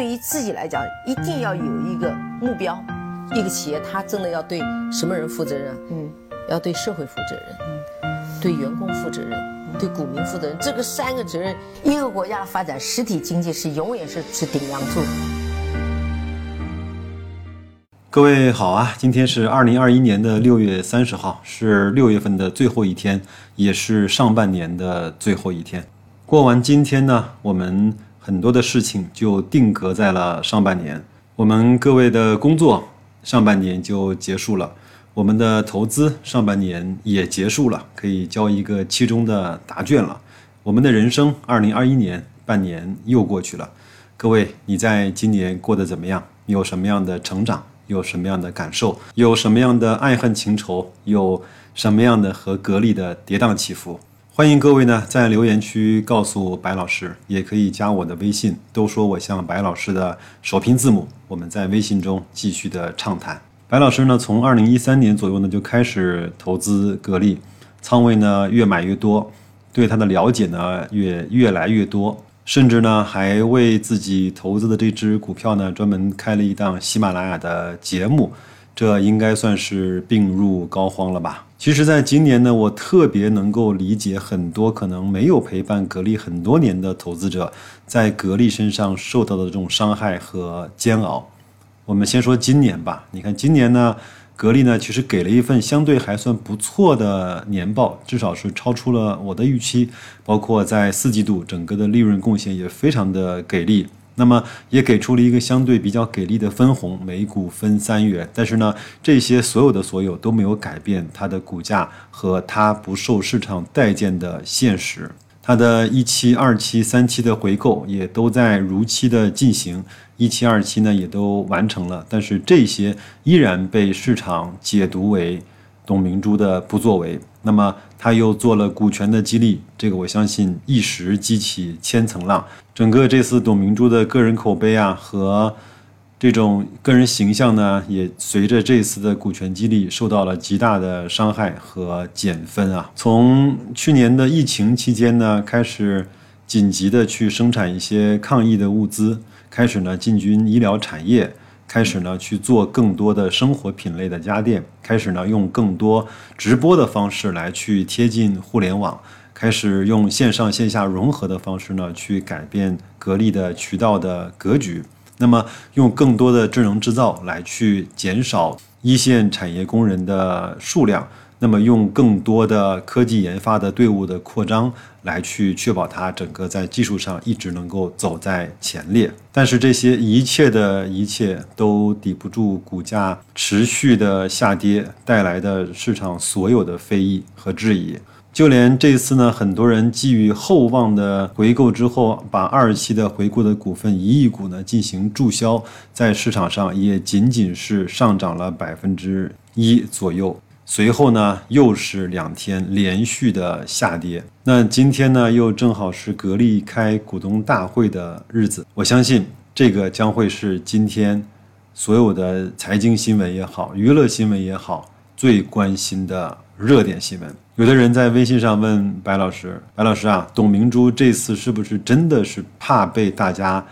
对于自己来讲，一定要有一个目标。一个企业，它真的要对什么人负责任？嗯，要对社会负责任，嗯，对员工负责任，对股民负责任。这个三个责任，一个国家的发展，实体经济是永远是是顶梁柱。各位好啊，今天是二零二一年的六月三十号，是六月份的最后一天，也是上半年的最后一天。过完今天呢，我们很多的事情就定格在了上半年。我们各位的工作上半年就结束了，我们的投资上半年也结束了，可以交一个期中的答卷了。我们的人生二零二一年半年又过去了，各位，你在今年过得怎么样？有什么样的成长？有什么样的感受？有什么样的爱恨情仇？有什么样的和格力的跌宕起伏？欢迎各位呢在留言区告诉白老师，也可以加我的微信，都说我像白老师的首拼字母，我们在微信中继续的畅谈。白老师呢，从二零一三年左右呢就开始投资格力，仓位呢越买越多，对它的了解呢越越来越多。甚至呢，还为自己投资的这只股票呢，专门开了一档喜马拉雅的节目，这应该算是病入膏肓了吧？其实，在今年呢，我特别能够理解很多可能没有陪伴格力很多年的投资者，在格力身上受到的这种伤害和煎熬。我们先说今年吧，你看今年呢。格力呢，其实给了一份相对还算不错的年报，至少是超出了我的预期。包括在四季度整个的利润贡献也非常的给力，那么也给出了一个相对比较给力的分红，每股分三元。但是呢，这些所有的所有都没有改变它的股价和它不受市场待见的现实。它的一期、二期、三期的回购也都在如期的进行。一期、二期呢也都完成了，但是这些依然被市场解读为董明珠的不作为。那么他又做了股权的激励，这个我相信一时激起千层浪。整个这次董明珠的个人口碑啊和这种个人形象呢，也随着这次的股权激励受到了极大的伤害和减分啊。从去年的疫情期间呢，开始紧急的去生产一些抗疫的物资。开始呢，进军医疗产业，开始呢去做更多的生活品类的家电，开始呢用更多直播的方式来去贴近互联网，开始用线上线下融合的方式呢去改变格力的渠道的格局。那么用更多的智能制造来去减少一线产业工人的数量。那么，用更多的科技研发的队伍的扩张，来去确保它整个在技术上一直能够走在前列。但是，这些一切的一切都抵不住股价持续的下跌带来的市场所有的非议和质疑。就连这次呢，很多人寄予厚望的回购之后，把二期的回购的股份一亿股呢进行注销，在市场上也仅仅是上涨了百分之一左右。随后呢，又是两天连续的下跌。那今天呢，又正好是格力开股东大会的日子。我相信这个将会是今天所有的财经新闻也好，娱乐新闻也好，最关心的热点新闻。有的人在微信上问白老师：“白老师啊，董明珠这次是不是真的是怕被大家？”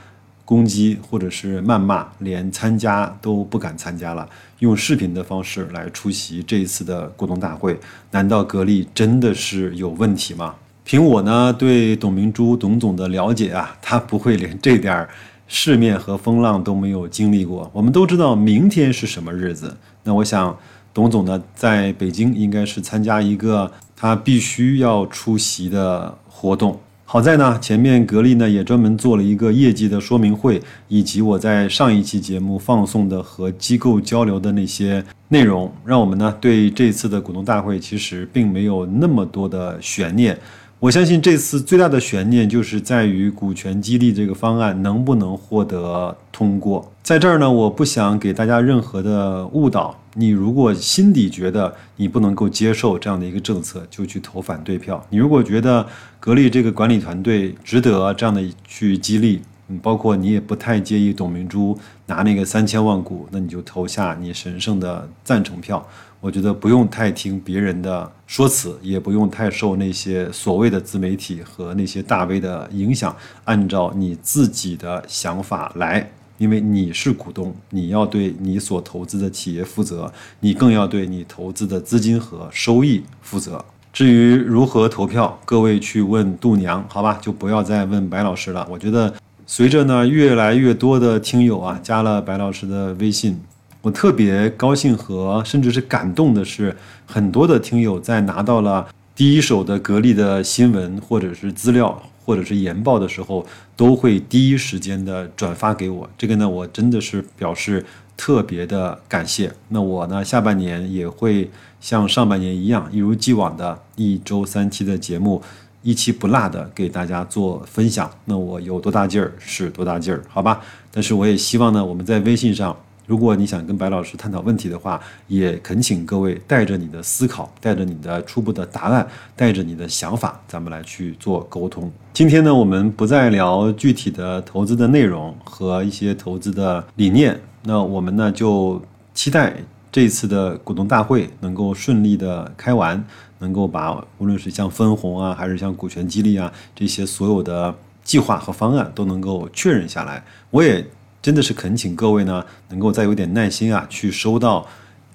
攻击或者是谩骂，连参加都不敢参加了，用视频的方式来出席这一次的股东大会，难道格力真的是有问题吗？凭我呢对董明珠董总的了解啊，他不会连这点世面和风浪都没有经历过。我们都知道明天是什么日子，那我想董总呢在北京应该是参加一个他必须要出席的活动。好在呢，前面格力呢也专门做了一个业绩的说明会，以及我在上一期节目放送的和机构交流的那些内容，让我们呢对这次的股东大会其实并没有那么多的悬念。我相信这次最大的悬念就是在于股权激励这个方案能不能获得通过。在这儿呢，我不想给大家任何的误导。你如果心底觉得你不能够接受这样的一个政策，就去投反对票。你如果觉得格力这个管理团队值得这样的去激励，嗯，包括你也不太介意董明珠拿那个三千万股，那你就投下你神圣的赞成票。我觉得不用太听别人的说辞，也不用太受那些所谓的自媒体和那些大 V 的影响，按照你自己的想法来。因为你是股东，你要对你所投资的企业负责，你更要对你投资的资金和收益负责。至于如何投票，各位去问度娘，好吧，就不要再问白老师了。我觉得，随着呢越来越多的听友啊加了白老师的微信，我特别高兴和甚至是感动的是，很多的听友在拿到了第一手的格力的新闻或者是资料。或者是研报的时候，都会第一时间的转发给我。这个呢，我真的是表示特别的感谢。那我呢，下半年也会像上半年一样，一如既往的一周三期的节目，一期不落的给大家做分享。那我有多大劲儿是多大劲儿，好吧？但是我也希望呢，我们在微信上。如果你想跟白老师探讨问题的话，也恳请各位带着你的思考，带着你的初步的答案，带着你的想法，咱们来去做沟通。今天呢，我们不再聊具体的投资的内容和一些投资的理念，那我们呢就期待这次的股东大会能够顺利的开完，能够把无论是像分红啊，还是像股权激励啊这些所有的计划和方案都能够确认下来。我也。真的是恳请各位呢，能够再有点耐心啊，去收到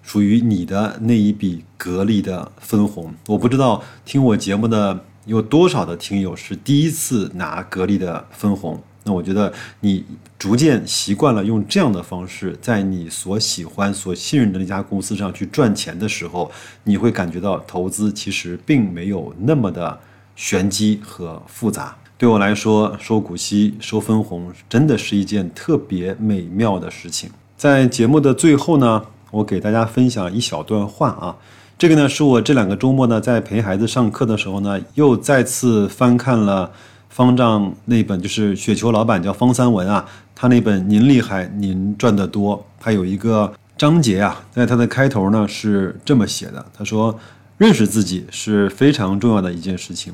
属于你的那一笔格力的分红。我不知道听我节目的有多少的听友是第一次拿格力的分红。那我觉得你逐渐习惯了用这样的方式，在你所喜欢、所信任的那家公司上去赚钱的时候，你会感觉到投资其实并没有那么的玄机和复杂。对我来说，收股息、收分红，真的是一件特别美妙的事情。在节目的最后呢，我给大家分享一小段话啊。这个呢，是我这两个周末呢，在陪孩子上课的时候呢，又再次翻看了方丈那本，就是雪球老板叫方三文啊，他那本《您厉害，您赚得多》，他有一个章节啊，在他的开头呢是这么写的：他说，认识自己是非常重要的一件事情。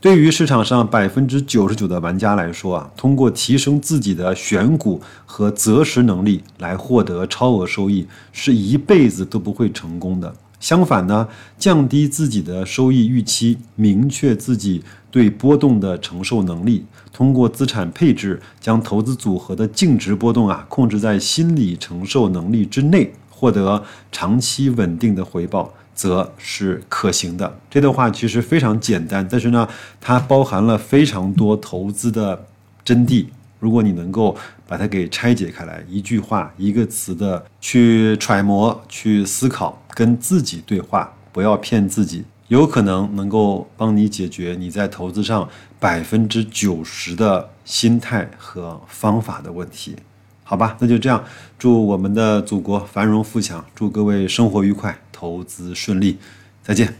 对于市场上百分之九十九的玩家来说啊，通过提升自己的选股和择时能力来获得超额收益，是一辈子都不会成功的。相反呢，降低自己的收益预期，明确自己对波动的承受能力，通过资产配置将投资组合的净值波动啊控制在心理承受能力之内，获得长期稳定的回报。则是可行的。这段话其实非常简单，但是呢，它包含了非常多投资的真谛。如果你能够把它给拆解开来，一句话、一个词的去揣摩、去思考，跟自己对话，不要骗自己，有可能能够帮你解决你在投资上百分之九十的心态和方法的问题。好吧，那就这样，祝我们的祖国繁荣富强，祝各位生活愉快。投资顺利，再见。